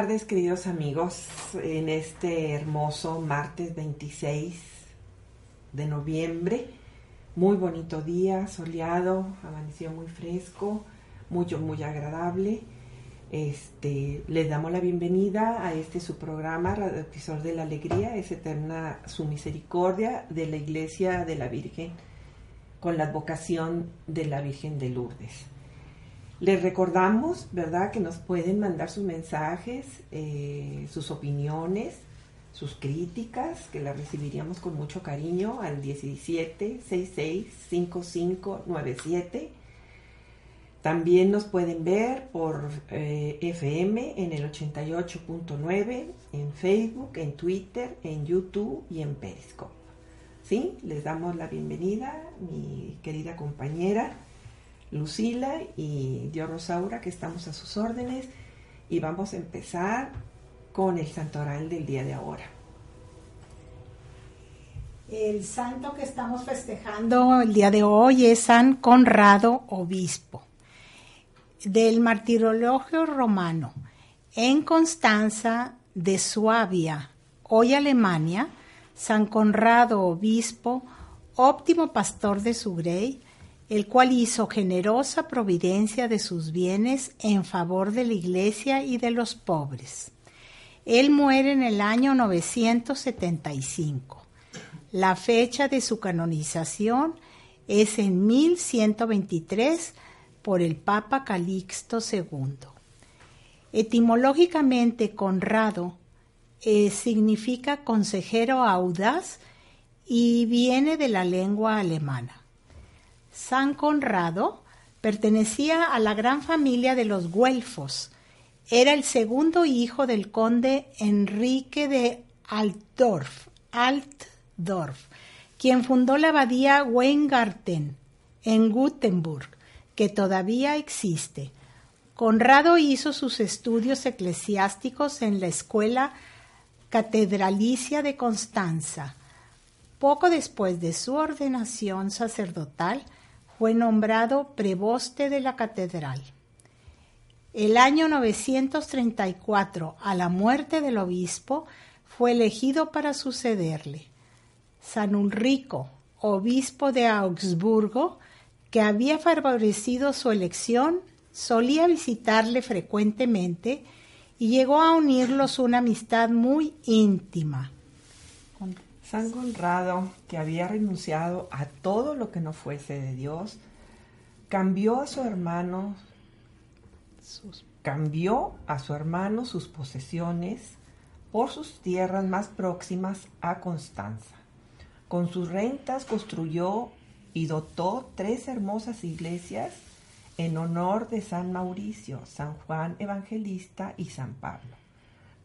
tardes, queridos amigos, en este hermoso martes 26 de noviembre. Muy bonito día, soleado, amaneció muy fresco, mucho, muy agradable. Este, les damos la bienvenida a este su programa, Radio de la Alegría, es eterna su misericordia de la Iglesia de la Virgen, con la advocación de la Virgen de Lourdes. Les recordamos, ¿verdad?, que nos pueden mandar sus mensajes, eh, sus opiniones, sus críticas, que las recibiríamos con mucho cariño al 17 66 5597. También nos pueden ver por eh, FM en el 88.9, en Facebook, en Twitter, en YouTube y en Periscope. ¿Sí? Les damos la bienvenida, mi querida compañera. Lucila y yo Rosaura, que estamos a sus órdenes y vamos a empezar con el santoral del día de ahora. El santo que estamos festejando el día de hoy es San Conrado Obispo, del martirologio romano. En Constanza de Suabia, hoy Alemania, San Conrado Obispo, óptimo pastor de su grey, el cual hizo generosa providencia de sus bienes en favor de la iglesia y de los pobres. Él muere en el año 975. La fecha de su canonización es en 1123 por el Papa Calixto II. Etimológicamente, Conrado eh, significa consejero audaz y viene de la lengua alemana. San Conrado pertenecía a la gran familia de los Güelfos. Era el segundo hijo del conde Enrique de Altdorf, quien fundó la abadía Weingarten en Gutenberg, que todavía existe. Conrado hizo sus estudios eclesiásticos en la escuela catedralicia de Constanza. Poco después de su ordenación sacerdotal, fue nombrado preboste de la catedral. El año 934, a la muerte del obispo, fue elegido para sucederle. San Ulrico, obispo de Augsburgo, que había favorecido su elección, solía visitarle frecuentemente y llegó a unirlos una amistad muy íntima. San Conrado, que había renunciado a todo lo que no fuese de Dios, cambió a su hermano, sus- cambió a su hermano sus posesiones por sus tierras más próximas a Constanza. Con sus rentas construyó y dotó tres hermosas iglesias en honor de San Mauricio, San Juan Evangelista y San Pablo.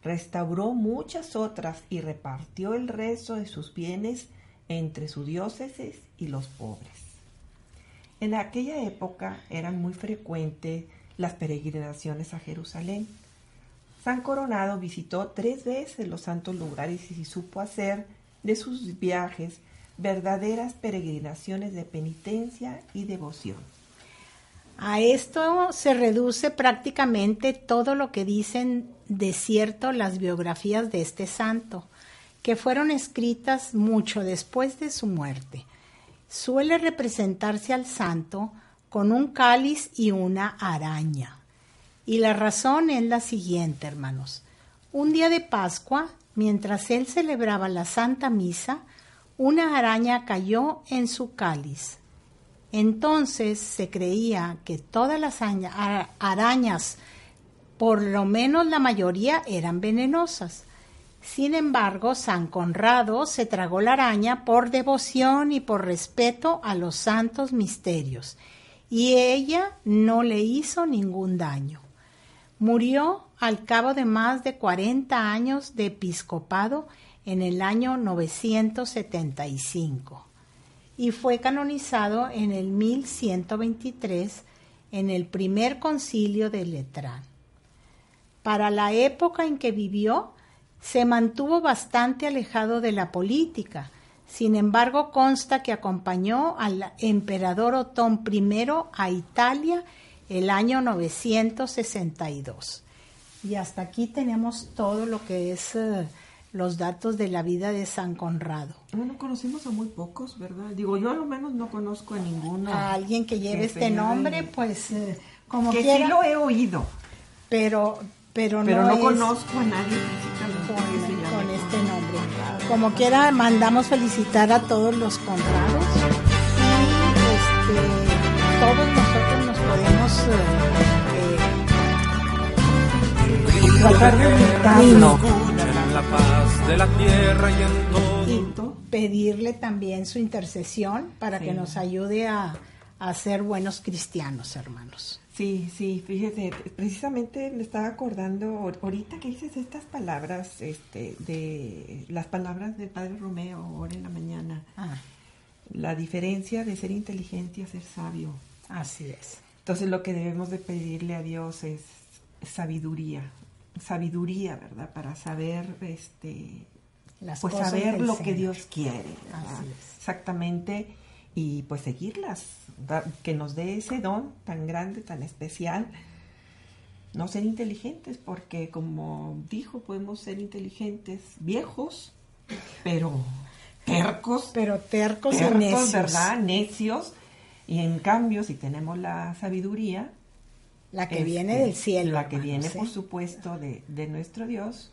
Restauró muchas otras y repartió el resto de sus bienes entre su diócesis y los pobres. En aquella época eran muy frecuentes las peregrinaciones a Jerusalén. San Coronado visitó tres veces los santos lugares y supo hacer de sus viajes verdaderas peregrinaciones de penitencia y devoción. A esto se reduce prácticamente todo lo que dicen de cierto las biografías de este santo, que fueron escritas mucho después de su muerte. Suele representarse al santo con un cáliz y una araña. Y la razón es la siguiente, hermanos. Un día de Pascua, mientras él celebraba la Santa Misa, una araña cayó en su cáliz. Entonces se creía que todas las aña- ara- arañas, por lo menos la mayoría, eran venenosas. Sin embargo, San Conrado se tragó la araña por devoción y por respeto a los santos misterios, y ella no le hizo ningún daño. Murió al cabo de más de 40 años de episcopado en el año 975 y fue canonizado en el 1123 en el primer concilio de Letrán. Para la época en que vivió, se mantuvo bastante alejado de la política. Sin embargo, consta que acompañó al emperador Otón I a Italia el año 962. Y hasta aquí tenemos todo lo que es eh, los datos de la vida de San Conrado. Bueno, conocimos a muy pocos, ¿verdad? Digo, yo a lo menos no conozco a ninguno. A alguien que lleve que este nombre, pues eh, como que quiera, sí lo he oído, pero, pero, pero no, es conozco a nadie físicamente con, que se llame con este nombre. Como quiera, mandamos felicitar a todos los Conrados y este, todos nosotros nos podemos eh, eh, Tratar de. Escuchen la paz de la tierra y en todo. y pedirle también su intercesión para que nos ayude a, a ser buenos cristianos, hermanos. Sí, sí, fíjese, precisamente me estaba acordando ahor- ahorita que dices estas palabras, este, de las palabras del Padre Romeo ahora en la mañana, Ah, la diferencia de ser inteligente y ser sabio. así es. Entonces lo que debemos de pedirle a Dios es sabiduría, sabiduría, ¿verdad? Para saber, este, Las pues cosas saber lo que. Dios quiere, ¿verdad? Así es. Exactamente, y pues seguirlas, que nos dé ese don tan grande, tan especial. No ser inteligentes, porque como dijo, podemos ser inteligentes viejos, pero tercos, Pero tercos y tercos, necios. ¿verdad? Necios. Y en cambio, si tenemos la sabiduría, La que este, viene del cielo. La que hermanos, viene, por supuesto, de, de nuestro Dios,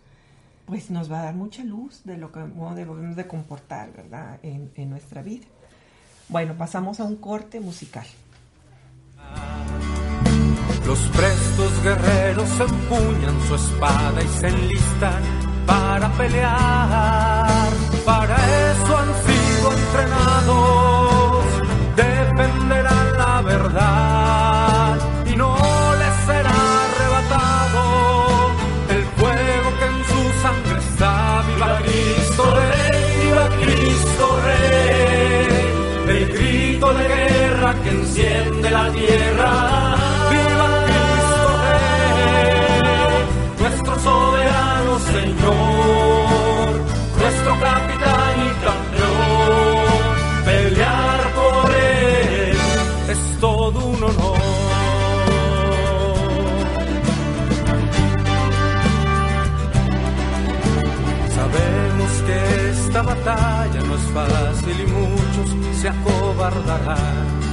pues nos va a dar mucha luz de lo que cómo debemos de comportar, ¿verdad? En, en nuestra vida. Bueno, pasamos a un corte musical. Los prestos guerreros empuñan su espada y se enlistan para pelear. Para eso han sido entrenados, la tierra. Viva Cristo Rey, nuestro soberano Señor, nuestro capitán y campeón. Pelear por él es todo un honor. Sabemos que esta batalla no es fácil y muchos se acobardarán.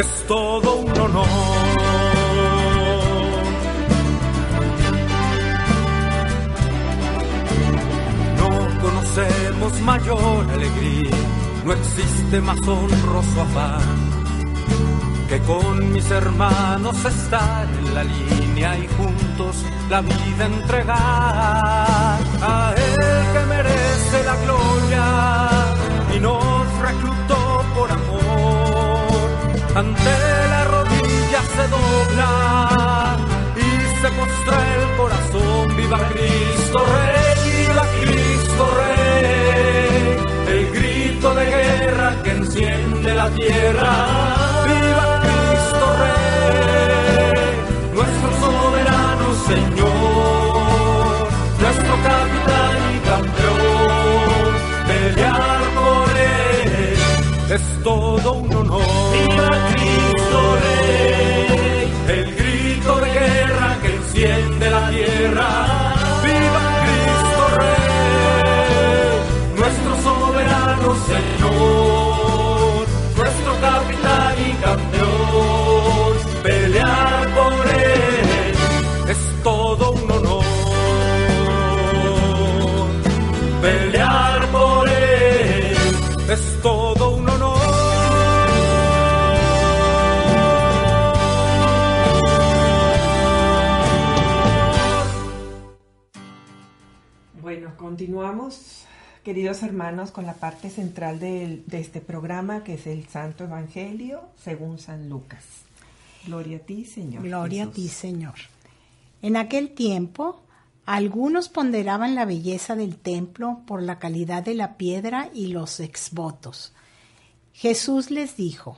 Es todo un honor. No conocemos mayor alegría no existe más honroso afán que con mis hermanos estar en la línea y juntos la vida entregar a Él que merece la gloria y nos amor. Ante la rodilla se dobla y se postra el corazón. Viva Cristo Rey, viva Cristo Rey. El grito de guerra que enciende la tierra. Viva Cristo Rey, nuestro soberano Señor, nuestro capitán y campeón. Pelear por él es todo un El grito de guerra que enciende la tierra. Queridos hermanos, con la parte central de este programa, que es el Santo Evangelio según San Lucas. Gloria a ti, Señor. Gloria a ti, Señor. En aquel tiempo, algunos ponderaban la belleza del templo por la calidad de la piedra y los exvotos. Jesús les dijo,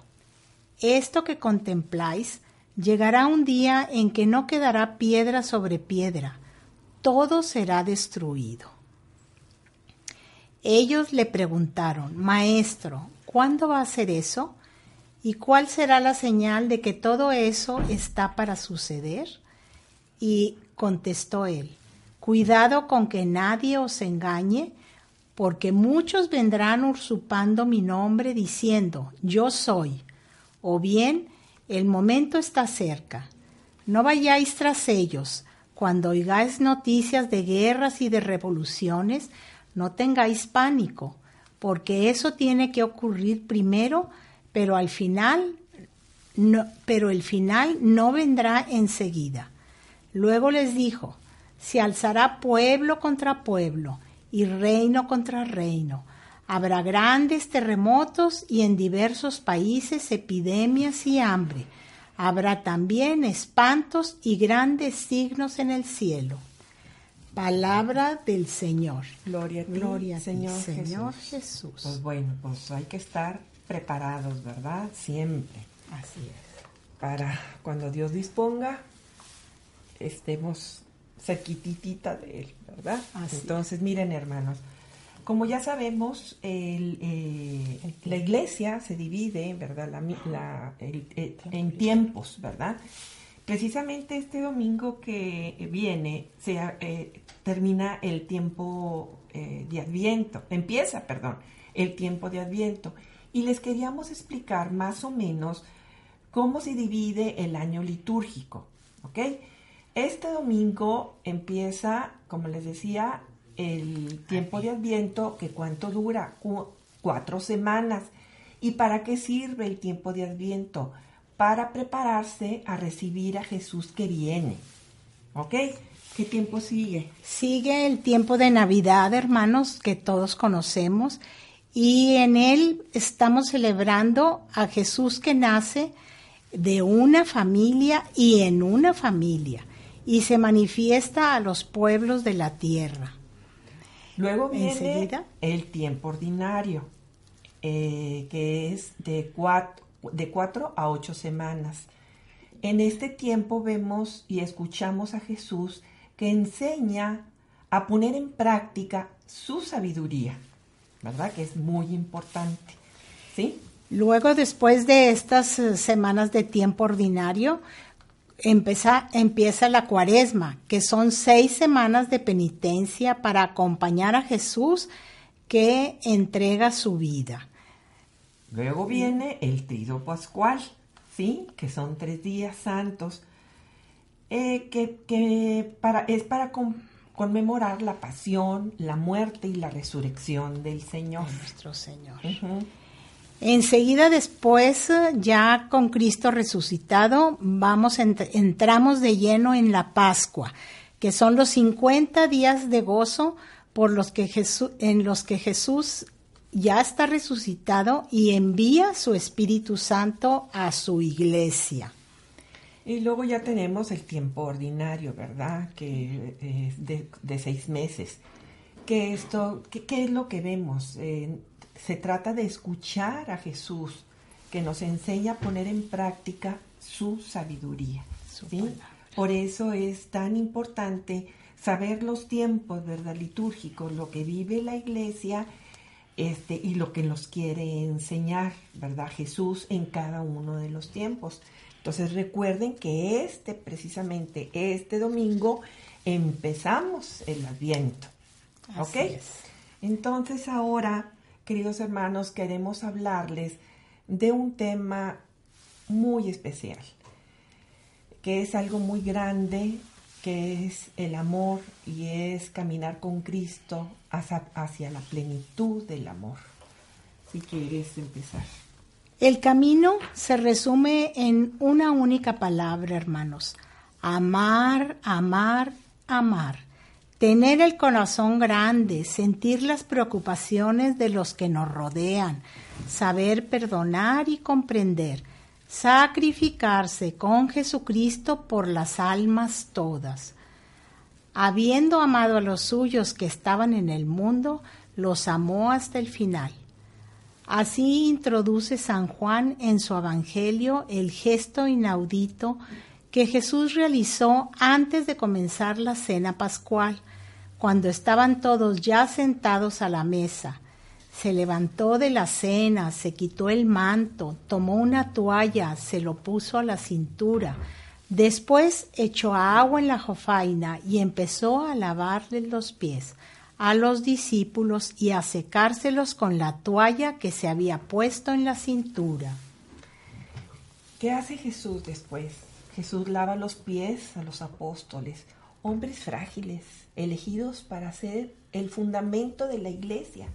Esto que contempláis llegará un día en que no quedará piedra sobre piedra, todo será destruido. Ellos le preguntaron, Maestro, ¿cuándo va a ser eso? ¿Y cuál será la señal de que todo eso está para suceder? Y contestó él, Cuidado con que nadie os engañe, porque muchos vendrán usurpando mi nombre diciendo, Yo soy, o bien, el momento está cerca. No vayáis tras ellos. Cuando oigáis noticias de guerras y de revoluciones, no tengáis pánico, porque eso tiene que ocurrir primero, pero al final no, pero el final no vendrá enseguida. Luego les dijo, se alzará pueblo contra pueblo y reino contra reino. Habrá grandes terremotos y en diversos países epidemias y hambre. Habrá también espantos y grandes signos en el cielo. Palabra del Señor. Gloria a ti, Gloria a ti, Señor, Señor Jesús. Jesús. Pues bueno, pues hay que estar preparados, ¿verdad? Siempre. Así es. Para cuando Dios disponga, estemos cerquititita de Él, ¿verdad? Así Entonces, miren, hermanos, como ya sabemos, el, eh, la iglesia se divide, ¿verdad? La mi- la- el- eh, en tiempos, ¿verdad? Precisamente este domingo que viene se eh, termina el tiempo eh, de Adviento, empieza, perdón, el tiempo de Adviento. Y les queríamos explicar más o menos cómo se divide el año litúrgico, ¿ok? Este domingo empieza, como les decía, el tiempo de Adviento, que cuánto dura, Cu- cuatro semanas. ¿Y para qué sirve el tiempo de Adviento? Para prepararse a recibir a Jesús que viene, ¿ok? ¿Qué tiempo sigue? Sigue el tiempo de Navidad, hermanos, que todos conocemos, y en él estamos celebrando a Jesús que nace de una familia y en una familia, y se manifiesta a los pueblos de la tierra. Luego viene Enseguida. el tiempo ordinario, eh, que es de cuatro, de cuatro a ocho semanas. En este tiempo vemos y escuchamos a Jesús que enseña a poner en práctica su sabiduría, ¿verdad? Que es muy importante. ¿Sí? Luego, después de estas eh, semanas de tiempo ordinario, empieza, empieza la cuaresma, que son seis semanas de penitencia para acompañar a Jesús que entrega su vida. Luego viene el trido pascual, ¿sí? Que son tres días santos, eh, que, que para, es para conmemorar la pasión, la muerte y la resurrección del Señor. Nuestro Señor. Enseguida después, ya con Cristo resucitado, vamos ent- entramos de lleno en la Pascua, que son los 50 días de gozo por los que Jesús, en los que Jesús ya está resucitado y envía su Espíritu Santo a su iglesia. Y luego ya tenemos el tiempo ordinario, ¿verdad? Que es de, de seis meses. Que esto, ¿qué, es lo que vemos? Eh, se trata de escuchar a Jesús, que nos enseña a poner en práctica su sabiduría. Su. Por eso es tan importante saber los tiempos, ¿verdad? Litúrgicos, lo que vive la iglesia este, y lo que nos quiere enseñar, ¿verdad? Jesús en cada uno de los tiempos. Entonces recuerden que este, precisamente este domingo, empezamos el Adviento. ¿Ok? Es. Entonces ahora, queridos hermanos, queremos hablarles de un tema muy especial, que es algo muy grande, que es el amor y es caminar con Cristo hacia, la plenitud del amor. Si quieres empezar. El camino se resume en una única palabra, hermanos. Amar, amar, amar. Tener el corazón grande, sentir las preocupaciones de los que nos rodean, saber perdonar y comprender, sacrificarse con Jesucristo por las almas todas. Habiendo amado a los suyos que estaban en el mundo, los amó hasta el final. Así introduce San Juan en su Evangelio el gesto inaudito que Jesús realizó antes de comenzar la cena pascual, cuando estaban todos ya sentados a la mesa. Se levantó de la cena, se quitó el manto, tomó una toalla, se lo puso a la cintura, después echó agua en la jofaina y empezó a lavarle los pies a los discípulos y a secárselos con la toalla que se había puesto en la cintura. ¿Qué hace Jesús después? Jesús lava los pies a los apóstoles, hombres frágiles, elegidos para ser el fundamento de la iglesia.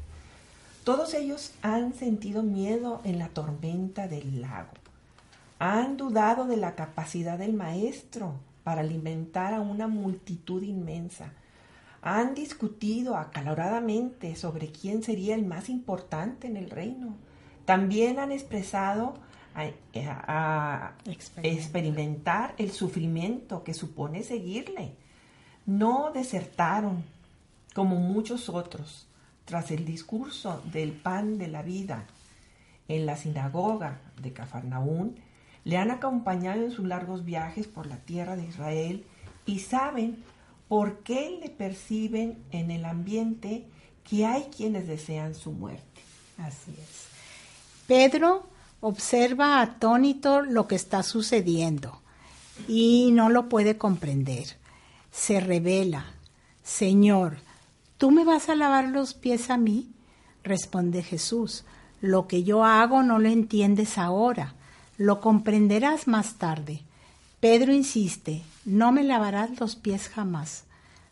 Todos ellos han sentido miedo en la tormenta del lago. Han dudado de la capacidad del Maestro para alimentar a una multitud inmensa. Han discutido acaloradamente sobre quién sería el más importante en el reino. También han expresado a, a- a Experimentar. experimentar el sufrimiento que supone seguirle. No desertaron como muchos otros tras el discurso del pan de la vida en la sinagoga de Cafarnaún, le han acompañado en sus largos viajes por la tierra de Israel y saben por qué le perciben en el ambiente que hay quienes desean su muerte. Así es. Pedro observa atónito lo que está sucediendo y no lo puede comprender. Se revela, Señor, ¿tú me vas a lavar los pies a mí? Responde Jesús, lo que yo hago no lo entiendes ahora, lo comprenderás más tarde. Pedro insiste, no me lavarás los pies jamás.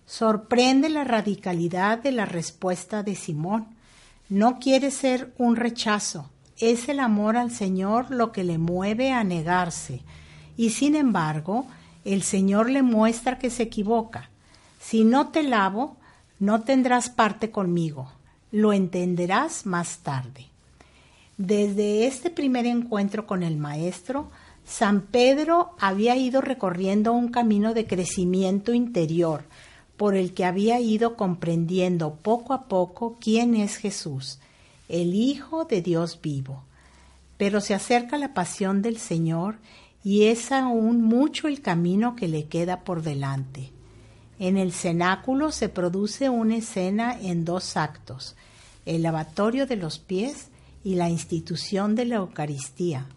Sorprende la radicalidad de la respuesta de Simón. No quiere ser un rechazo, es el amor al Señor lo que le mueve a negarse. Y sin embargo, el Señor le muestra que se equivoca. Si no te lavo, no tendrás parte conmigo. Lo entenderás más tarde. Desde este primer encuentro con el Maestro, San Pedro había ido recorriendo un camino de crecimiento interior, por el que había ido comprendiendo poco a poco quién es Jesús, el Hijo de Dios vivo. Pero se acerca la pasión del Señor y es aún mucho el camino que le queda por delante. En el cenáculo se produce una escena en dos actos, el lavatorio de los pies y la institución de la Eucaristía,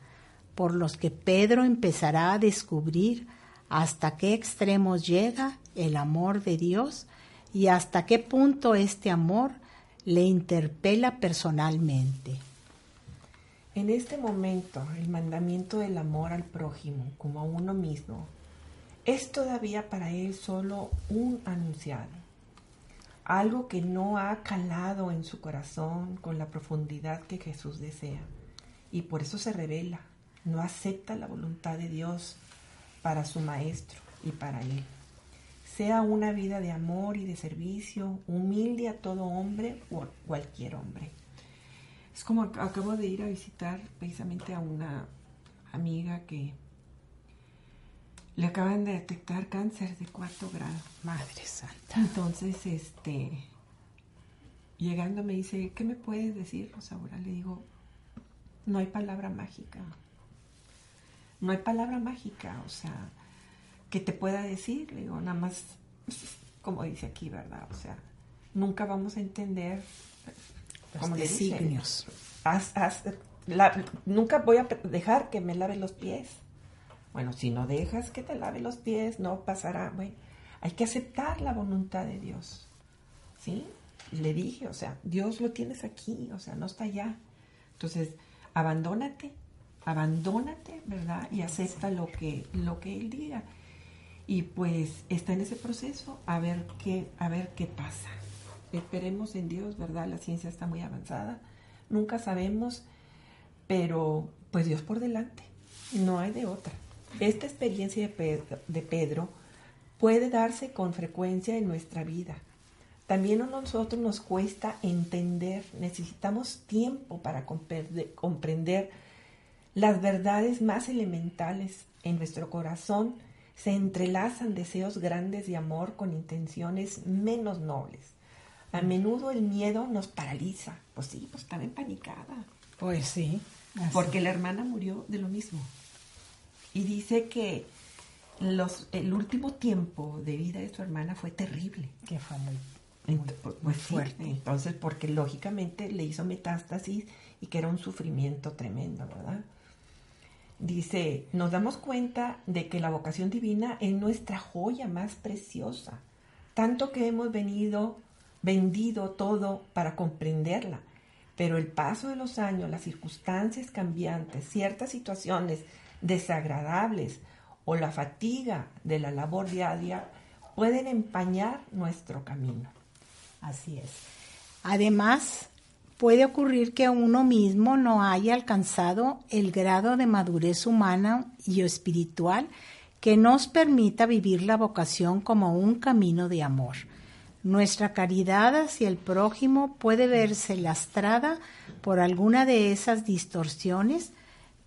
por los que Pedro empezará a descubrir hasta qué extremos llega el amor de Dios y hasta qué punto este amor le interpela personalmente. En este momento, el mandamiento del amor al prójimo como a uno mismo es todavía para él solo un anunciado, algo que no ha calado en su corazón con la profundidad que Jesús desea. Y por eso se revela, no acepta la voluntad de Dios para su maestro y para él. Sea una vida de amor y de servicio, humilde a todo hombre o cualquier hombre. Es como ac- acabo de ir a visitar precisamente a una amiga que le acaban de detectar cáncer de cuarto grado. Madre Santa. Entonces, este, llegando me dice, ¿qué me puedes decir, Rosaura? Le digo, no hay palabra mágica. No hay palabra mágica, o sea, que te pueda decir. Le digo, nada más, como dice aquí, ¿verdad? O sea, nunca vamos a entender, Los designios. haz- haz- la- nunca voy a dejar que me lave los pies. Bueno, si no dejas que te lave los pies, no pasará. Bueno, hay que aceptar la voluntad de Dios. ¿Sí? Le dije, o sea, Dios lo tienes aquí, o sea, no está allá. Entonces, abandónate, abandónate, ¿verdad? Y acepta lo que, lo que Él diga. Y pues está en ese proceso a ver qué, a ver qué pasa. Esperemos en Dios, ¿verdad? La ciencia está muy avanzada. Nunca sabemos, pero pues Dios por delante. No hay de otra. Esta experiencia de Pedro, de Pedro puede darse con frecuencia en nuestra vida. También a nosotros nos cuesta entender, necesitamos tiempo para comprende- comprender las verdades más elementales en nuestro corazón. Se entrelazan deseos grandes de amor con intenciones menos nobles. A menudo el miedo nos paraliza. Pues sí, pues estaba empanicada. Pues sí. así. Porque la hermana murió de lo mismo. Y dice que los, el último tiempo de vida de su hermana fue terrible. Que fue muy, muy- pues muy sí, fuerte. entonces, porque lógicamente le hizo metástasis y que era un sufrimiento tremendo, ¿verdad? Dice, nos damos cuenta de que la vocación divina es nuestra joya más preciosa, tanto que hemos venido, vendido todo para comprenderla, pero el paso de los años, las circunstancias cambiantes, ciertas situaciones desagradables o la fatiga de la labor diaria pueden empañar nuestro camino. Así es. Además, puede ocurrir que uno mismo no haya alcanzado el grado de madurez humana y espiritual que nos permita vivir la vocación como un camino de amor. Nuestra caridad hacia el prójimo puede verse lastrada por alguna de esas distorsiones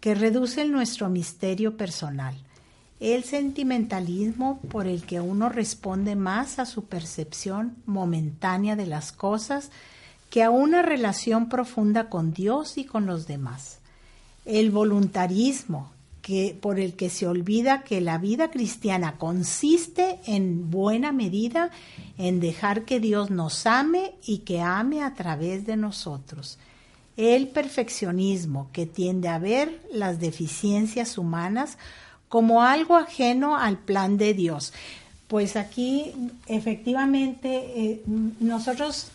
que reducen nuestro misterio personal. El sentimentalismo por el que uno responde más a su percepción momentánea de las cosas que a una relación profunda con Dios y con los demás. El voluntarismo que, por el que se olvida que la vida cristiana consiste en buena medida en dejar que Dios nos ame y que ame a través de nosotros. El perfeccionismo que tiende a ver las deficiencias humanas como algo ajeno al plan de Dios. Pues aquí efectivamente eh, nosotros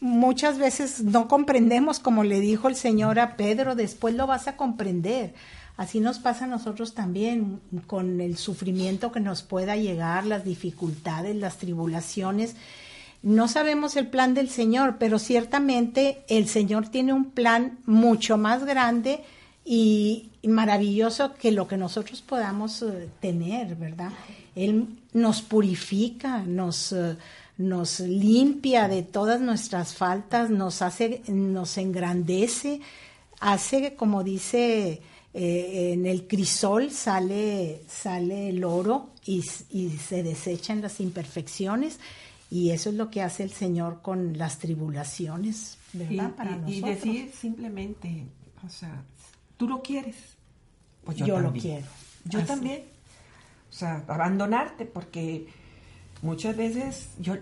muchas veces no comprendemos, como le dijo el Señor a Pedro, después lo vas a comprender. Así nos pasa a nosotros también con el sufrimiento que nos pueda llegar, las dificultades, las tribulaciones. No sabemos el plan del Señor, pero ciertamente el Señor tiene un plan mucho más grande y maravilloso que lo que nosotros podamos eh, tener, ¿verdad? Él nos purifica, nos, eh, nos limpia de todas nuestras faltas, nos hace, nos engrandece, hace, como dice eh, en el crisol, sale, sale el oro y, y se desechan las imperfecciones. Y eso es lo que hace el Señor con las tribulaciones, ¿verdad? Y, Para y- y nosotros. decir simplemente, o sea, tú lo quieres. Pues Yo lo también. quiero. Yo Así. también. O sea, abandonarte, porque muchas veces, yo,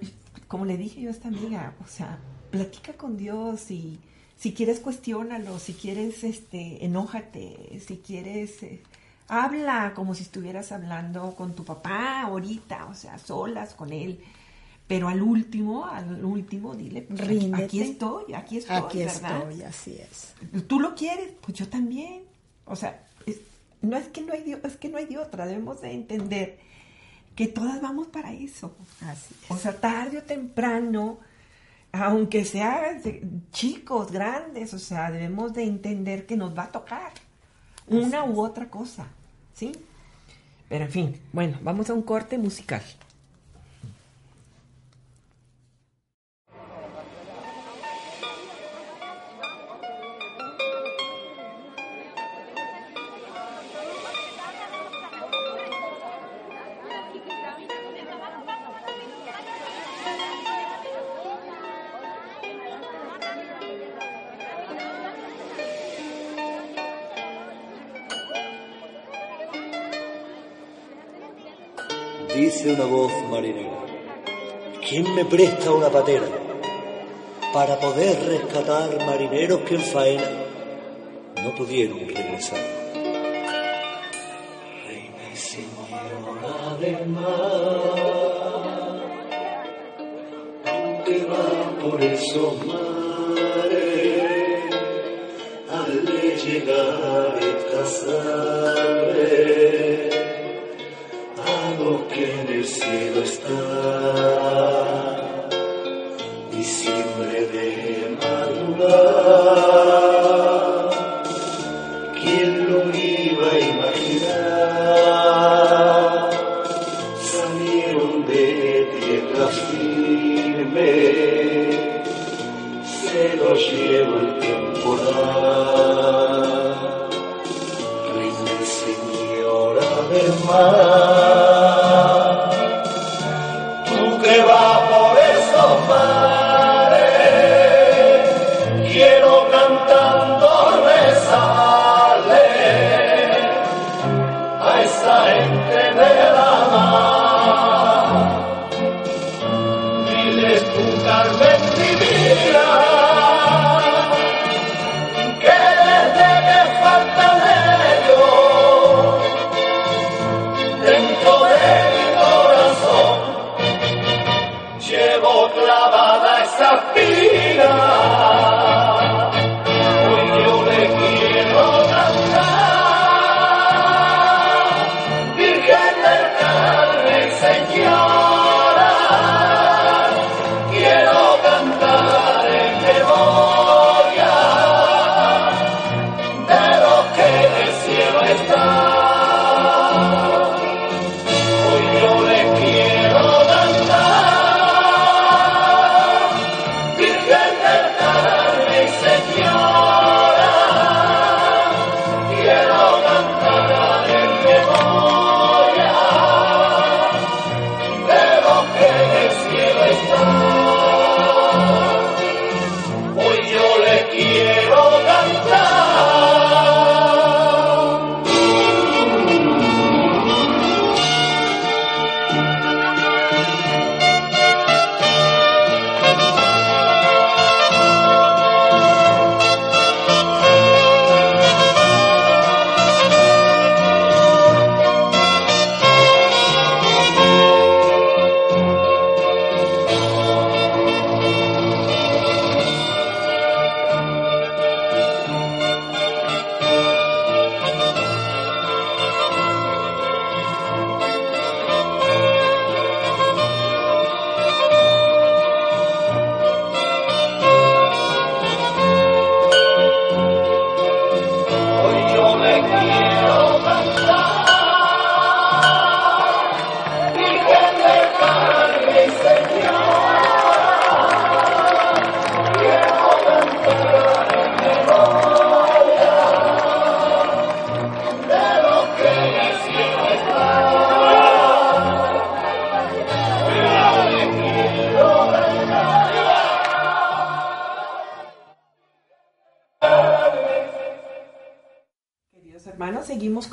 como le dije yo a esta amiga, o sea, platica con Dios y si quieres cuestiónalo, si quieres, este, enójate, si quieres, eh, habla como si estuvieras hablando con tu papá ahorita, o sea, solas con él. Pero al último, al último, dile, pues, aquí- Ríndete. aquí estoy, aquí estoy, Aquí ¿verdad? estoy, así es. tú lo quieres, pues yo también. O sea, es- no es que no hay de, es que no hay de otra, debemos de entender que todas vamos para eso. Así es. O sea, tarde o temprano, aunque sea de- chicos, grandes, o sea, debemos de entender que nos va a tocar una u otra cosa, ¿sí? Pero en fin, bueno, vamos a un corte musical. Presta una patera para poder rescatar marineros que en faena no pudieron regresar? Reina y señora del mar, aunque va por esos mares, al llegar esta sangre a lo que en el cielo está.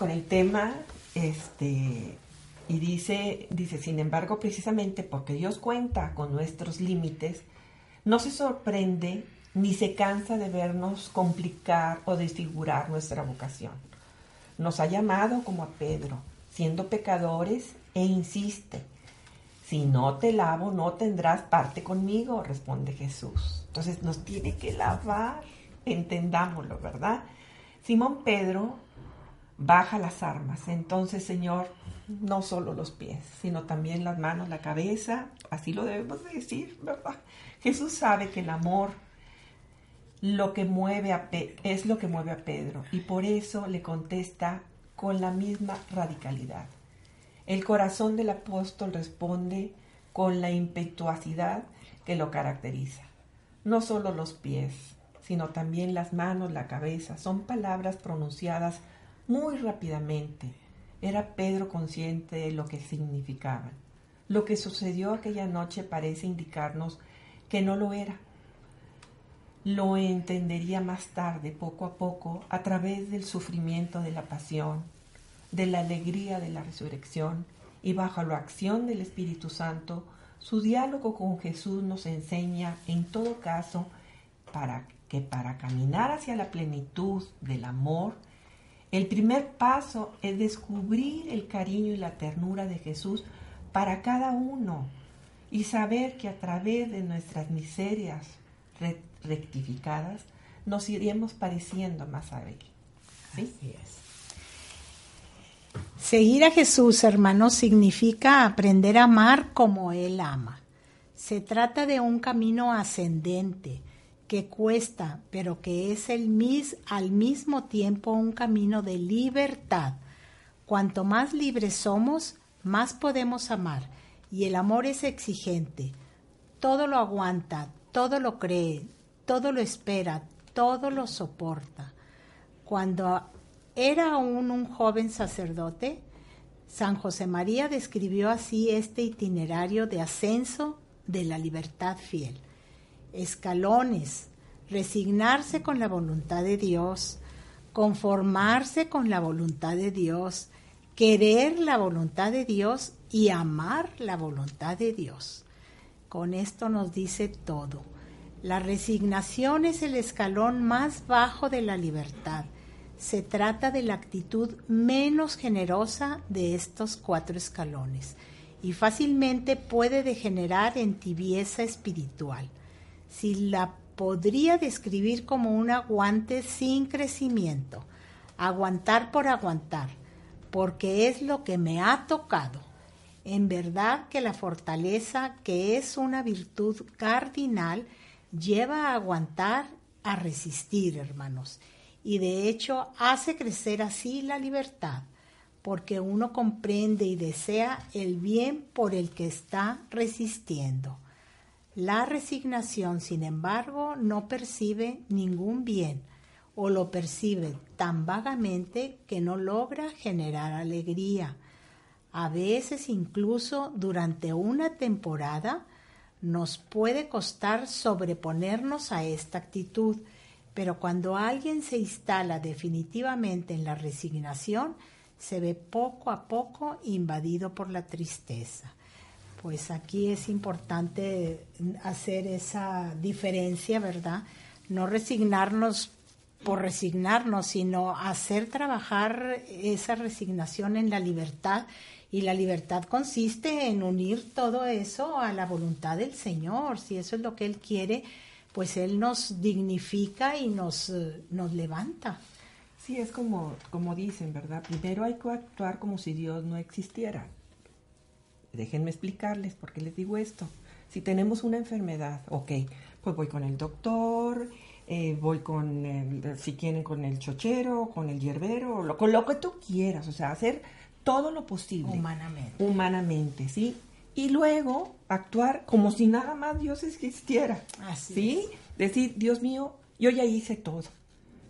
Con el tema, este, y dice, dice, sin embargo, precisamente porque Dios cuenta con nuestros límites, no se sorprende ni se cansa de vernos complicar o desfigurar nuestra vocación. Nos ha llamado como a Pedro, siendo pecadores, e insiste, si no te lavo, no tendrás parte conmigo, responde Jesús. Entonces nos tiene que lavar, entendámoslo, ¿verdad? Simón Pedro baja las armas. Entonces, Señor, no solo los pies, sino también las manos, la cabeza, así lo debemos de decir, ¿verdad? Jesús sabe que el amor lo que mueve a Pe- es lo que mueve a Pedro y por eso le contesta con la misma radicalidad. El corazón del apóstol responde con la impetuosidad que lo caracteriza. No solo los pies, sino también las manos, la cabeza, son palabras pronunciadas muy rápidamente. Era Pedro consciente de lo que significaban. Lo que sucedió aquella noche parece indicarnos que no lo era. Lo entendería más tarde, poco a poco, a través del sufrimiento de la pasión, de la alegría de la resurrección y bajo la acción del Espíritu Santo, su diálogo con Jesús nos enseña, en todo caso, para que para caminar hacia la plenitud del amor, el primer paso es descubrir el cariño y la ternura de Jesús para cada uno y saber que a través de nuestras miserias re- rectificadas nos iremos pareciendo más a Él. ¿Sí? Seguir a Jesús, hermanos, significa aprender a amar como Él ama. Se trata de un camino ascendente que cuesta, pero que es el mis, al mismo tiempo un camino de libertad. Cuanto más libres somos, más podemos amar. Y el amor es exigente. Todo lo aguanta, todo lo cree, todo lo espera, todo lo soporta. Cuando era aún un joven sacerdote, San José María describió así este itinerario de ascenso de la libertad fiel. Escalones, resignarse con la voluntad de Dios, conformarse con la voluntad de Dios, querer la voluntad de Dios y amar la voluntad de Dios. Con esto nos dice todo. La resignación es el escalón más bajo de la libertad. Se trata de la actitud menos generosa de estos cuatro escalones y fácilmente puede degenerar en tibieza espiritual. Si la podría describir como un aguante sin crecimiento, aguantar por aguantar, porque es lo que me ha tocado. En verdad que la fortaleza, que es una virtud cardinal, lleva a aguantar, a resistir, hermanos. Y de hecho hace crecer así la libertad, porque uno comprende y desea el bien por el que está resistiendo. La resignación, sin embargo, no percibe ningún bien o lo percibe tan vagamente que no logra generar alegría. A veces incluso durante una temporada nos puede costar sobreponernos a esta actitud, pero cuando alguien se instala definitivamente en la resignación, se ve poco a poco invadido por la tristeza. Pues aquí es importante hacer esa diferencia, ¿verdad? No resignarnos por resignarnos, sino hacer trabajar esa resignación en la libertad. Y la libertad consiste en unir todo eso a la voluntad del Señor. Si eso es lo que Él quiere, pues Él nos dignifica y nos, nos levanta. Sí, es como, como dicen, ¿verdad? Primero hay que actuar como si Dios no existiera. Déjenme explicarles por qué les digo esto. Si tenemos una enfermedad, ok, pues voy con el doctor, eh, voy con, el, si quieren, con el chochero, con el hierbero, lo- con lo que tú quieras, o sea, hacer todo lo posible. Humanamente. Humanamente, ¿sí? Y luego actuar como si nada más Dios existiera. Así ¿Sí? Decir, Dios mío, yo ya hice todo.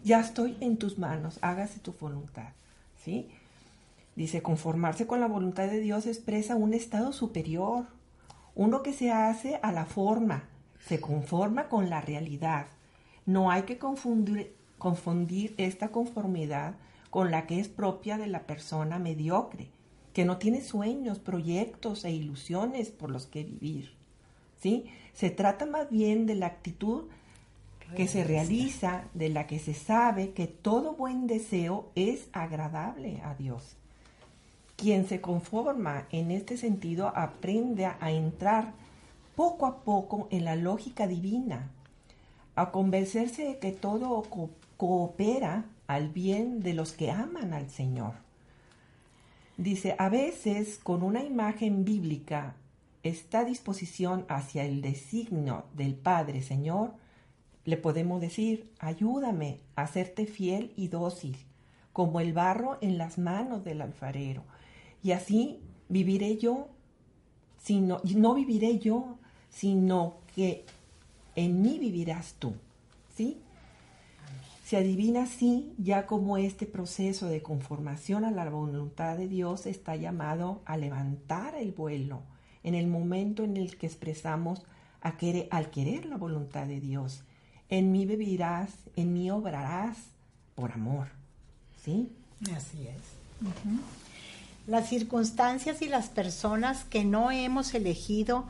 Ya estoy en tus manos, hágase tu voluntad. ¿Sí? Dice, conformarse con la voluntad de Dios expresa un estado superior, uno que se hace a la forma, se conforma con la realidad. No hay que confundir, confundir esta conformidad con la que es propia de la persona mediocre, que no tiene sueños, proyectos e ilusiones por los que vivir. ¿Sí? Se trata más bien de la actitud que se realiza, de la que se sabe que todo buen deseo es agradable a Dios. Quien se conforma en este sentido aprende a entrar poco a poco en la lógica divina, a convencerse de que todo co- coopera al bien de los que aman al Señor. Dice, a veces con una imagen bíblica, esta disposición hacia el designio del Padre Señor, le podemos decir, ayúdame a serte fiel y dócil, como el barro en las manos del alfarero. Y así viviré yo, sino, no viviré yo, sino que en mí vivirás tú. ¿Sí? Se adivina así ya como este proceso de conformación a la voluntad de Dios está llamado a levantar el vuelo en el momento en el que expresamos a querer, al querer la voluntad de Dios. En mí vivirás, en mí obrarás por amor. ¿Sí? Así es. Las circunstancias y las personas que no hemos elegido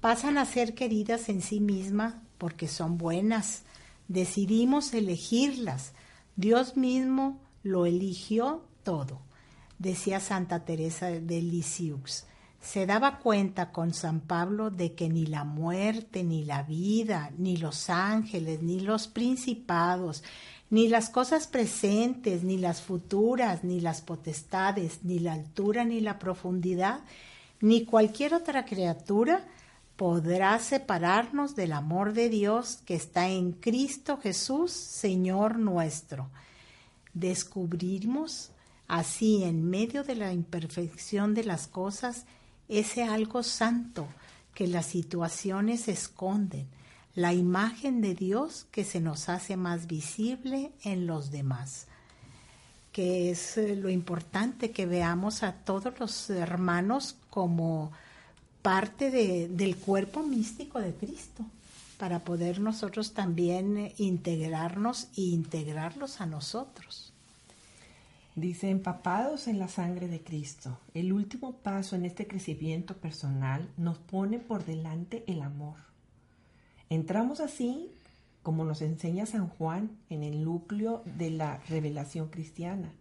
pasan a ser queridas en sí mismas porque son buenas. Decidimos elegirlas. Dios mismo lo eligió todo, decía Santa Teresa de Lisieux. Se daba cuenta con San Pablo de que ni la muerte, ni la vida, ni los ángeles, ni los principados, ni las cosas presentes, ni las futuras, ni las potestades, ni la altura, ni la profundidad, ni cualquier otra criatura podrá separarnos del amor de Dios que está en Cristo Jesús, Señor nuestro. Descubrimos así en medio de la imperfección de las cosas ese algo santo que las situaciones esconden, la imagen de Dios que se nos hace más visible en los demás que es eh, lo importante que veamos a todos los hermanos como parte de- del cuerpo místico de Cristo, para poder nosotros también eh, integrarnos e integrarlos a nosotros. Dice, empapados en la sangre de Cristo. El último paso en este crecimiento personal nos pone por delante el amor. Entramos así, como nos enseña San Juan, en el núcleo de la revelación cristiana.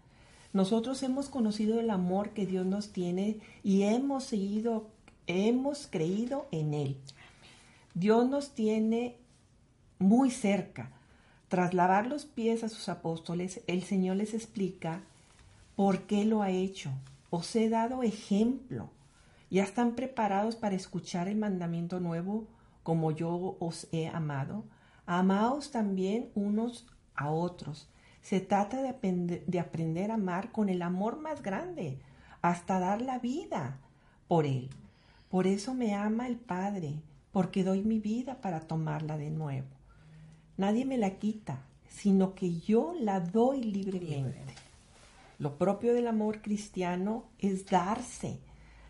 Nosotros hemos conocido el amor que Dios nos tiene y hemos seguido, hemos creído en Él. Dios nos tiene muy cerca. Tras lavar los pies a sus apóstoles, el Señor les explica por qué lo ha hecho. Os he dado ejemplo. Ya están preparados para escuchar el mandamiento nuevo como yo os he amado. Amaos también unos a otros. Se trata de, de aprender a amar con el amor más grande, hasta dar la vida por él. Por eso me ama el Padre, porque doy mi vida para tomarla de nuevo. Nadie me la quita, sino que yo la doy libremente. Lo propio del amor cristiano es darse,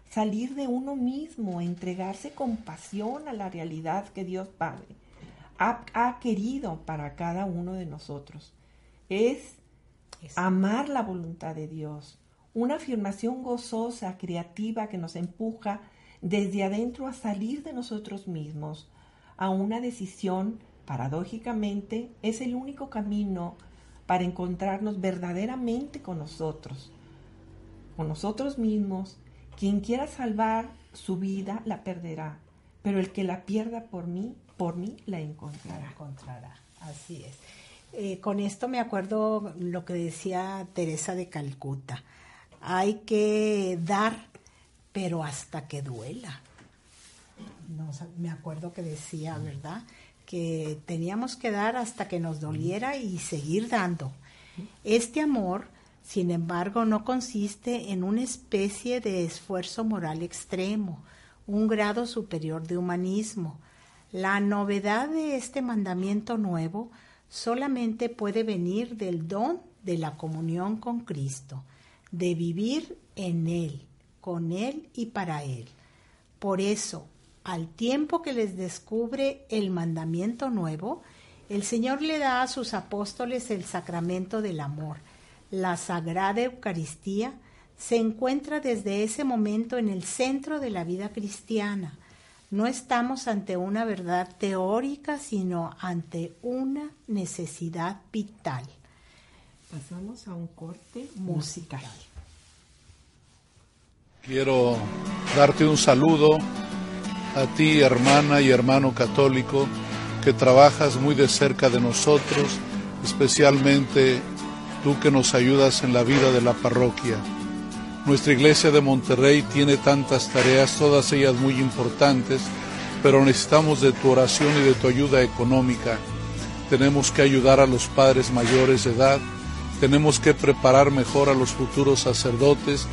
salir de uno mismo, entregarse con pasión a la realidad que Dios Padre ha, ha querido para cada uno de nosotros. Es amar la voluntad de Dios, una afirmación gozosa, creativa que nos empuja desde adentro a salir de nosotros mismos, a una decisión, paradójicamente, es el único camino para encontrarnos verdaderamente con nosotros, con nosotros mismos. Quien quiera salvar su vida la perderá, pero el que la pierda por mí, por mí la la encontrará. Así es. Eh, con esto me acuerdo lo que decía Teresa de Calcuta. Hay que dar, pero hasta que duela. No, me acuerdo que decía, ¿verdad? Que teníamos que dar hasta que nos doliera y seguir dando. Este amor, sin embargo, no consiste en una especie de esfuerzo moral extremo, un grado superior de humanismo. La novedad de este mandamiento nuevo solamente puede venir del don de la comunión con Cristo, de vivir en Él, con Él y para Él. Por eso, al tiempo que les descubre el mandamiento nuevo, el Señor le da a sus apóstoles el sacramento del amor. La Sagrada Eucaristía se encuentra desde ese momento en el centro de la vida cristiana. No estamos ante una verdad teórica, sino ante una necesidad vital. Pasamos a un corte musical. Quiero darte un saludo a ti, hermana y hermano católico, que trabajas muy de cerca de nosotros, especialmente tú que nos ayudas en la vida de la parroquia. Nuestra iglesia de Monterrey tiene tantas tareas, todas ellas muy importantes, pero necesitamos de tu oración y de tu ayuda económica. Tenemos que ayudar a los padres mayores de edad, tenemos que preparar mejor a los futuros sacerdotes,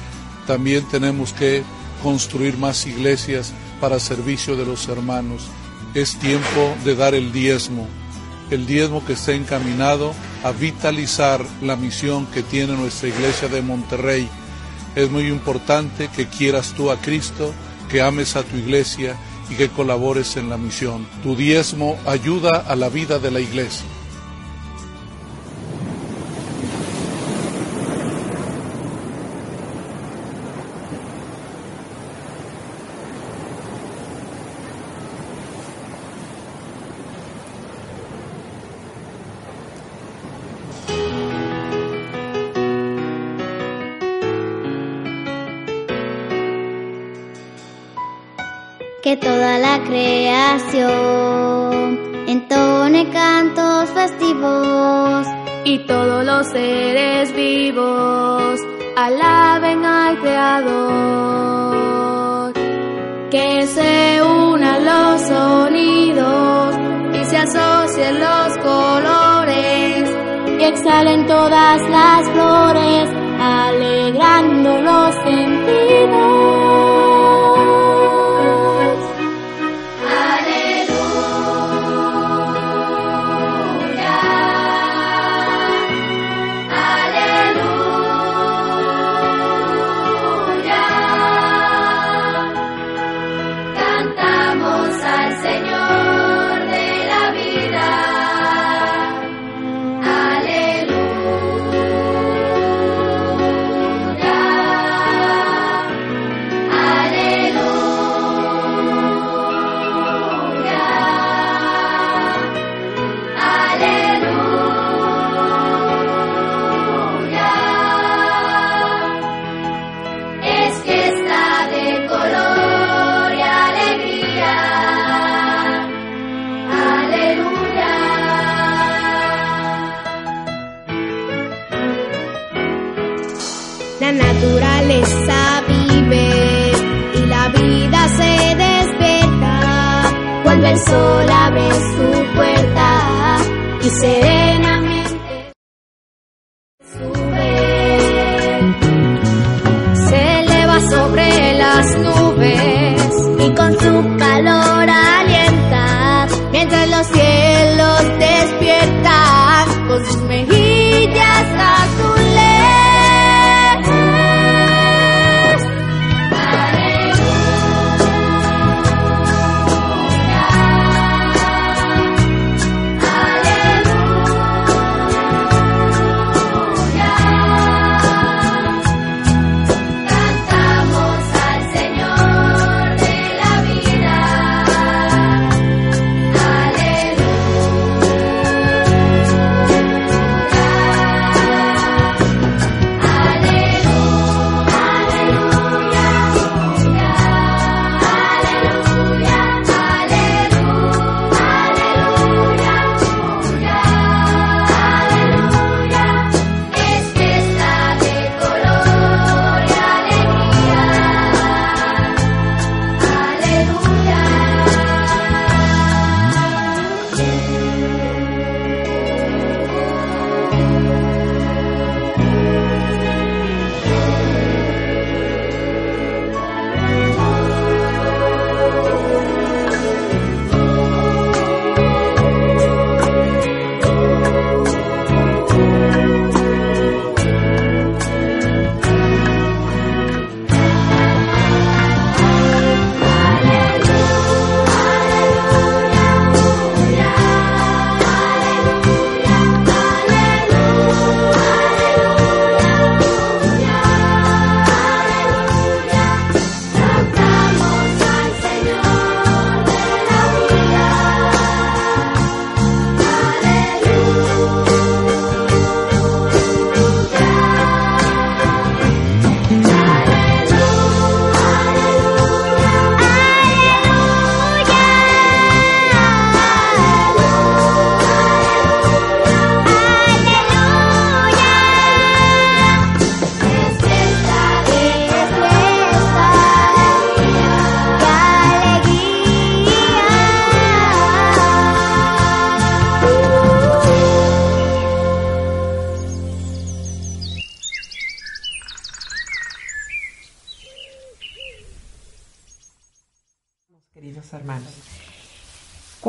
también tenemos que construir más iglesias para servicio de los hermanos. Es tiempo de dar el diezmo, el diezmo que está encaminado a vitalizar la misión que tiene nuestra iglesia de Monterrey. Es muy importante que quieras tú a Cristo, que ames a tu iglesia y que colabores en la misión. Tu diezmo ayuda a la vida de la iglesia. Que toda la creación entone cantos festivos y todos los seres vivos alaben al Creador. Que se unan los sonidos y se asocien los colores y exhalen todas las flores, cuando el sol abre su puerta y serenamente sube. Se eleva sobre las nubes y con su calor alienta mientras los cielos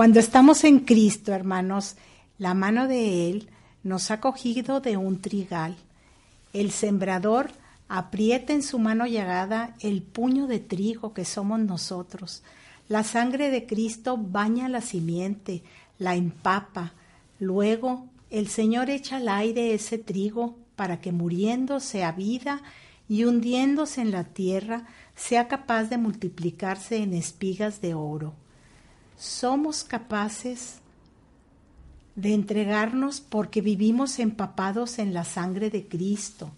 Cuando estamos en Cristo, hermanos, la mano de Él nos ha cogido de un trigal. El sembrador aprieta en su mano llagada el puño de trigo que somos nosotros. La sangre de Cristo baña la simiente, la empapa. Luego el Señor echa al aire ese trigo para que muriéndose a vida y hundiéndose en la tierra sea capaz de multiplicarse en espigas de oro. Somos capaces de entregarnos porque vivimos empapados en la sangre de Cristo,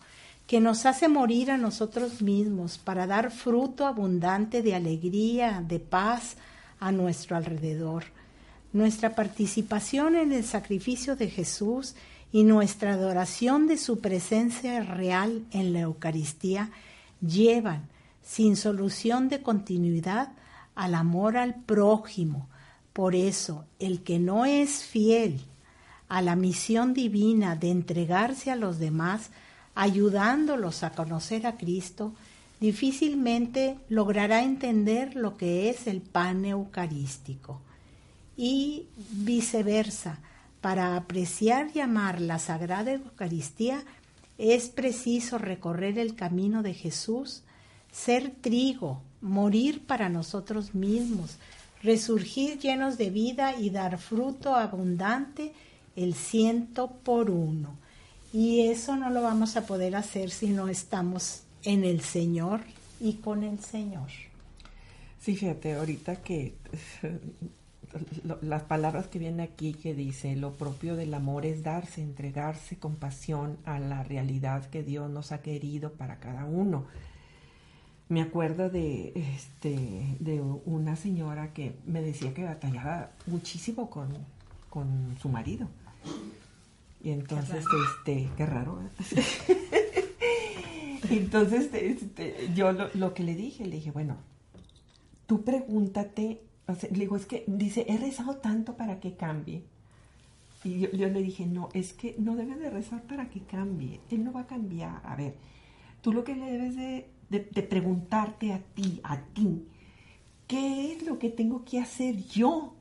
que nos hace morir a nosotros mismos para dar fruto abundante de alegría, de paz a nuestro alrededor. Nuestra participación en el sacrificio de Jesús y nuestra adoración de su presencia real en la Eucaristía llevan, sin solución de continuidad, al amor al prójimo. Por eso, el que no es fiel a la misión divina de entregarse a los demás, ayudándolos a conocer a Cristo, difícilmente logrará entender lo que es el pan eucarístico. Y viceversa, para apreciar y amar la Sagrada Eucaristía es preciso recorrer el camino de Jesús, ser trigo, morir para nosotros mismos, resurgir llenos de vida y dar fruto abundante el ciento por uno. Y eso no lo vamos a poder hacer si no estamos en el Señor y con el Señor. Sí, fíjate, ahorita que las palabras que vienen aquí que dice lo propio del amor es darse, entregarse con pasión a la realidad que Dios nos ha querido para cada uno. Me acuerdo de este de una señora que me decía que batallaba muchísimo con, con su marido. Y entonces, este, qué raro. ¿eh? entonces, este, yo lo, lo que le dije, le dije, bueno, tú pregúntate, o sea, le digo, es que dice, he rezado tanto para que cambie. Y yo, yo le dije, no, es que no debes de rezar para que cambie. Él no va a cambiar. A ver, tú lo que le debes de, de- de preguntarte a ti, a ti, ¿qué es lo que tengo que hacer yo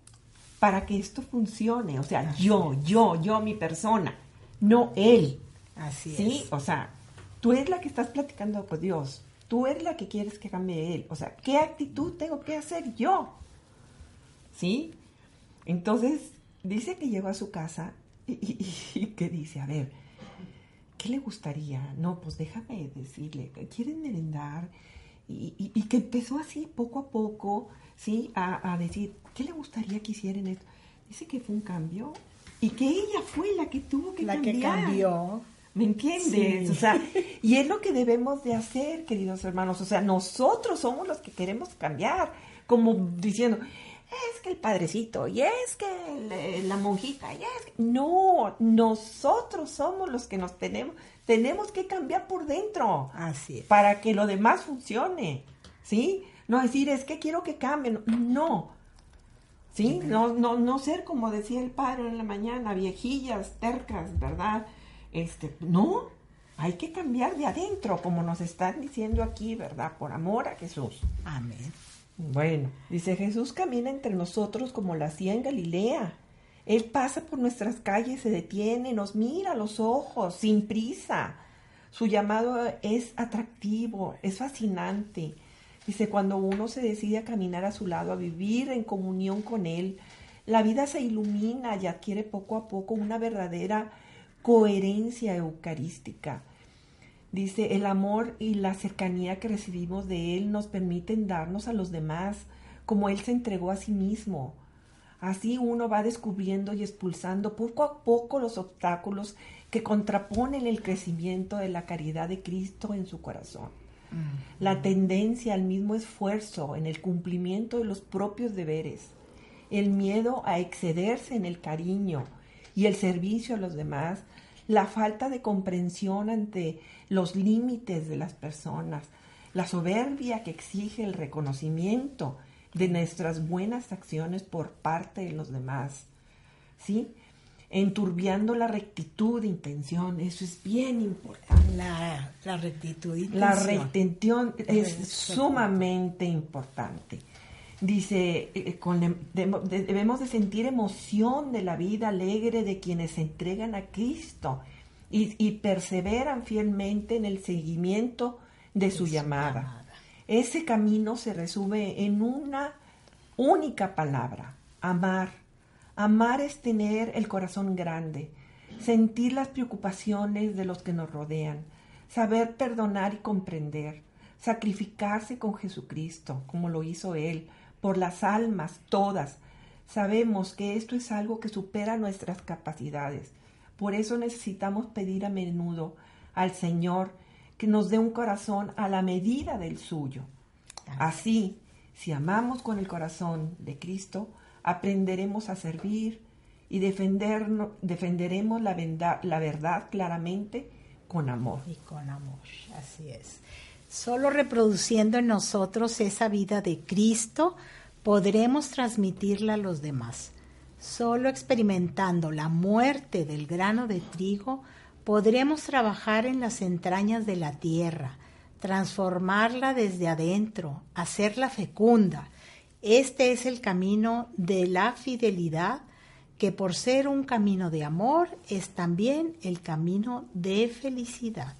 para que esto funcione? O sea, yo, yo, yo, mi persona, no él. Así ¿Sí? es. O sea, tú eres la que estás platicando con Dios. Tú eres la que quieres que cambie Él. O sea, ¿qué actitud tengo que hacer yo? ¿Sí? Entonces, dice que llegó a su casa y, y- y que dice, a ver, ¿qué le gustaría? No, pues déjame decirle, ¿quieren merendar? Y, y- y que empezó así, poco a poco, ¿sí? A, a decir, ¿qué le gustaría que hicieran esto? Dice que fue un cambio y que ella fue la que tuvo que La cambiar. que cambió. ¿Me entiendes? Sí. O sea, y es lo que debemos de hacer, queridos hermanos. O sea, nosotros somos los que queremos cambiar, como diciendo, es que el padrecito, y es que el- la monjita, y es que... No, nosotros somos los que nos tenemos, tenemos que cambiar por dentro Así es. para que lo demás funcione, ¿sí? No decir, es que quiero que cambien, no. ¿Sí? No, no, no ser como decía el padre en la mañana, viejillas, tercas, ¿verdad? Este, no, hay que cambiar de adentro, como nos están diciendo aquí, ¿verdad? Por amor a Jesús. Amén. Bueno, dice Jesús camina entre nosotros como lo hacía en Galilea. Él pasa por nuestras calles, se detiene, nos mira a los ojos, sin prisa. Su llamado es atractivo, es fascinante. Dice, cuando uno se decide a caminar a su lado, a vivir en comunión con Él, la vida se ilumina y adquiere poco a poco una verdadera coherencia eucarística. Dice, el amor y la cercanía que recibimos de Él nos permiten darnos a los demás como Él se entregó a sí mismo. Así uno va descubriendo y expulsando poco a poco los obstáculos que contraponen el crecimiento de la caridad de Cristo en su corazón. La tendencia al mismo esfuerzo en el cumplimiento de los propios deberes, el miedo a excederse en el cariño y el servicio a los demás, la falta de comprensión ante los límites de las personas, la soberbia que exige el reconocimiento de nuestras buenas acciones por parte de los demás, ¿sí? Enturbiando la rectitud de intención, eso es bien importante. La, la rectitud y La intención. retención es Eso. sumamente importante. Dice, eh, con de- debemos de sentir emoción de la vida alegre de quienes se entregan a Cristo y, y perseveran fielmente en el seguimiento de su llamada. Ese camino se resume en una única palabra, amar. Amar es tener el corazón grande, sentir las preocupaciones de los que nos rodean, saber perdonar y comprender, sacrificarse con Jesucristo, como lo hizo Él, por las almas todas. Sabemos que esto es algo que supera nuestras capacidades. Por eso necesitamos pedir a menudo al Señor que nos dé un corazón a la medida del suyo. Así, si amamos con el corazón de Cristo, aprenderemos a servir y defendernos- defenderemos la, venda- la verdad claramente con amor. Y con amor, así es. Solo reproduciendo en nosotros esa vida de Cristo podremos transmitirla a los demás. Solo experimentando la muerte del grano de trigo podremos trabajar en las entrañas de la tierra, transformarla desde adentro, hacerla fecunda. Este es el camino de la fidelidad que por ser un camino de amor es también el camino de felicidad.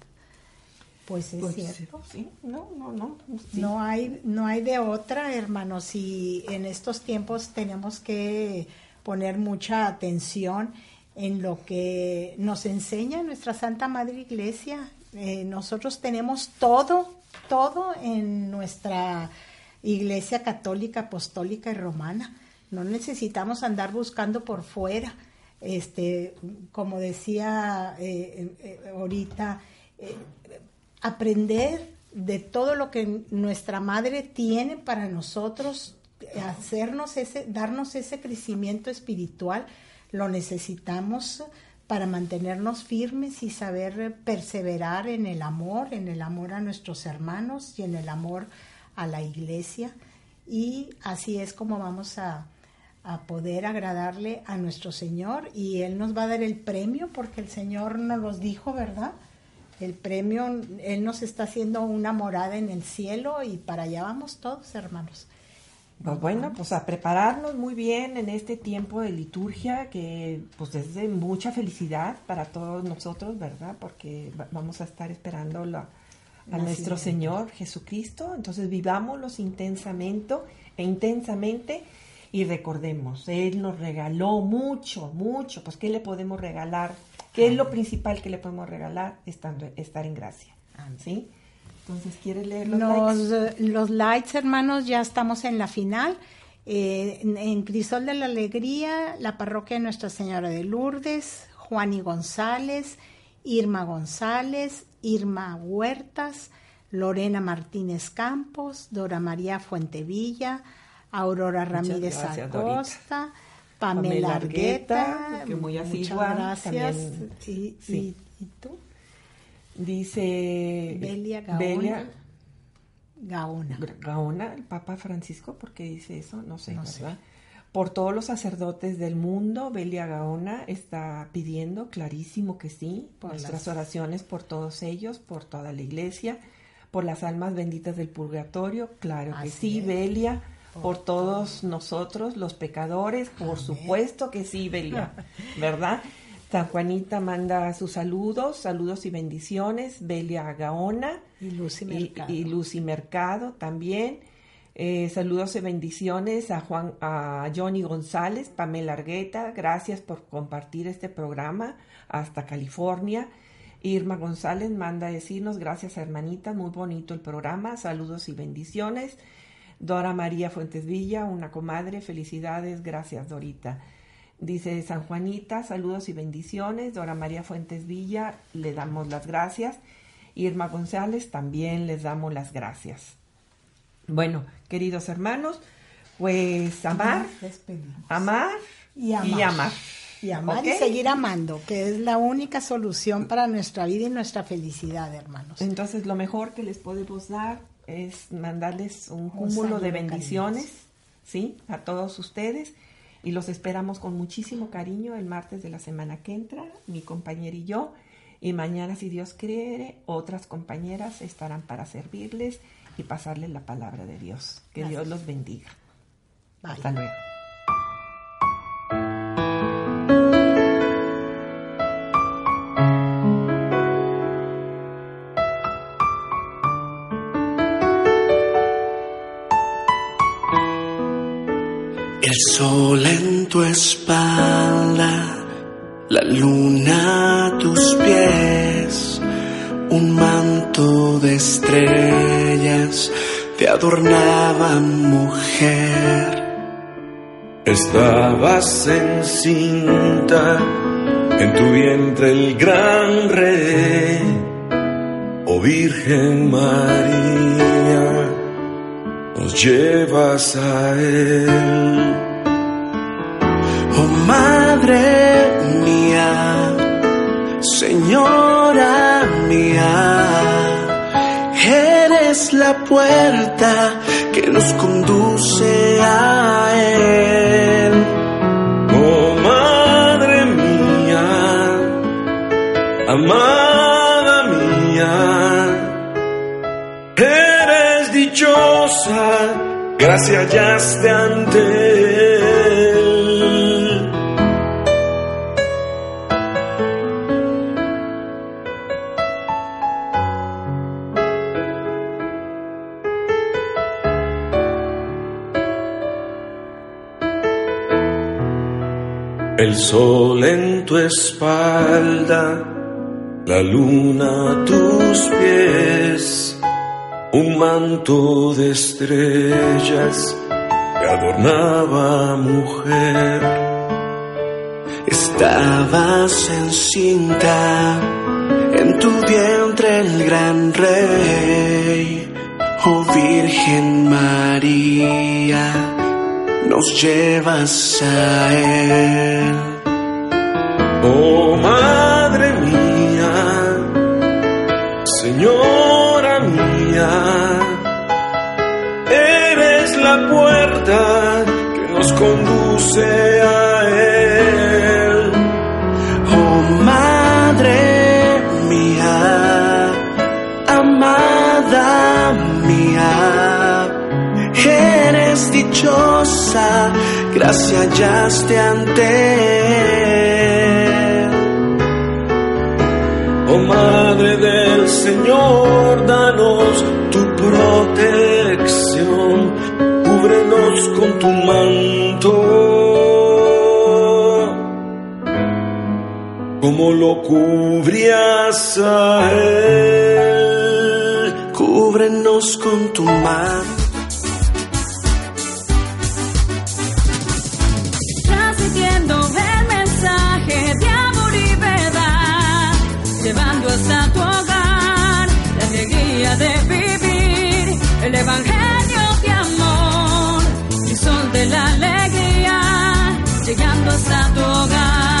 Pues es Pues, cierto. sí, no, no, no. sí. No hay, no hay de otra, hermanos, y en estos tiempos tenemos que poner mucha atención en lo que nos enseña nuestra Santa Madre Iglesia. Eh, nosotros tenemos todo, todo en nuestra Iglesia católica, apostólica y romana. No necesitamos andar buscando por fuera. Este, como decía eh, eh, ahorita, aprender de todo lo que nuestra madre tiene para nosotros, hacernos ese, darnos ese crecimiento espiritual, lo necesitamos para mantenernos firmes y saber perseverar en el amor, en el amor a nuestros hermanos y en el amor a la iglesia. Y así es como vamos a, a poder agradarle a nuestro Señor y Él nos va a dar el premio porque el Señor nos los dijo, ¿verdad? El premio, Él nos está haciendo una morada en el cielo y para allá vamos todos, hermanos. Pues bueno, pues a prepararnos muy bien en este tiempo de liturgia que pues es de mucha felicidad para todos nosotros, ¿verdad? Porque va- vamos a estar esperando la- a Así nuestro es. Señor Jesucristo. Entonces vivámoslos intensamente e intensamente y recordemos, Él nos regaló mucho, mucho. Pues ¿qué le podemos regalar? ¿Qué es lo principal que le podemos regalar? Estando, estar en gracia. ¿Sí? Entonces, ¿quieres leer los Los, likes? los likes, hermanos, ya estamos en la final. Eh, en, en Crisol de la Alegría, la parroquia de Nuestra Señora de Lourdes, Juani González, Irma González, Irma Huertas, Lorena Martínez Campos, Dora María Fuentevilla, Aurora Ramírez gracias, Acosta, Pamela Argueta, que muy asidua, gracias. también, sí. y- ¿Y tú? Dice Belia Gaona. Belia Gaona. Gaona, el Papa Francisco, ¿por qué dice eso? No sé, No sé. ¿verdad? Por todos los sacerdotes del mundo, Belia Gaona está pidiendo, clarísimo que sí, Por nuestras las- oraciones por todos ellos, por toda la iglesia, por las almas benditas del purgatorio, claro que Así sí, es. Belia, por todos nosotros, los pecadores, por supuesto que sí, Belia, ¿verdad? San Juanita manda sus saludos, saludos y bendiciones, Belia Gaona Y Lucy Mercado. y Lucy Mercado también. Eh, saludos y bendiciones a Juan, a Johnny González, Pamela Argueta, gracias por compartir este programa hasta California. Irma González manda a decirnos, gracias hermanita, muy bonito el programa, saludos y bendiciones. Dora María Fuentes Villa, una comadre, felicidades, gracias Dorita. Dice San Juanita, saludos y bendiciones. Dora María Fuentes Villa, le damos las gracias. Irma González, también les damos las gracias. Bueno, queridos hermanos, pues amar, amar Y amar. y amar. Y amar y seguir amando, que es la única solución para nuestra vida y nuestra felicidad, hermanos. Entonces, lo mejor que les podemos dar es mandarles un cúmulo de bendiciones. ¿sí? A todos ustedes. Y los esperamos con muchísimo cariño el martes de la semana que entra, mi compañera y yo. Y mañana, si Dios quiere, otras compañeras estarán para servirles y pasarles la palabra de Dios. Que Dios los bendiga. Hasta luego. Tu espalda, la luna a tus pies, un manto de estrellas te adornaba mujer. Estabas encinta en tu vientre el gran rey, oh Virgen María, nos llevas a él. Madre mía, Señora mía, eres la puerta que nos conduce a Él. Oh Madre mía, amada mía, eres dichosa, gracias ante Él. El sol en tu espalda, la luna a tus pies, un manto de estrellas que adornaba mujer. Estabas encinta en tu vientre el gran rey, oh Virgen María, nos llevas a Él. Oh Madre mía, Señora mía, eres la puerta que nos conduce a dichosa, gracias hallaste ante. Oh Madre del Señor, danos tu protección, cúbrenos con tu manto, como lo cubrías a Él. Cúbrenos con tu mano. El evangelio de amor, el sol de la alegría, llegando hasta tu hogar.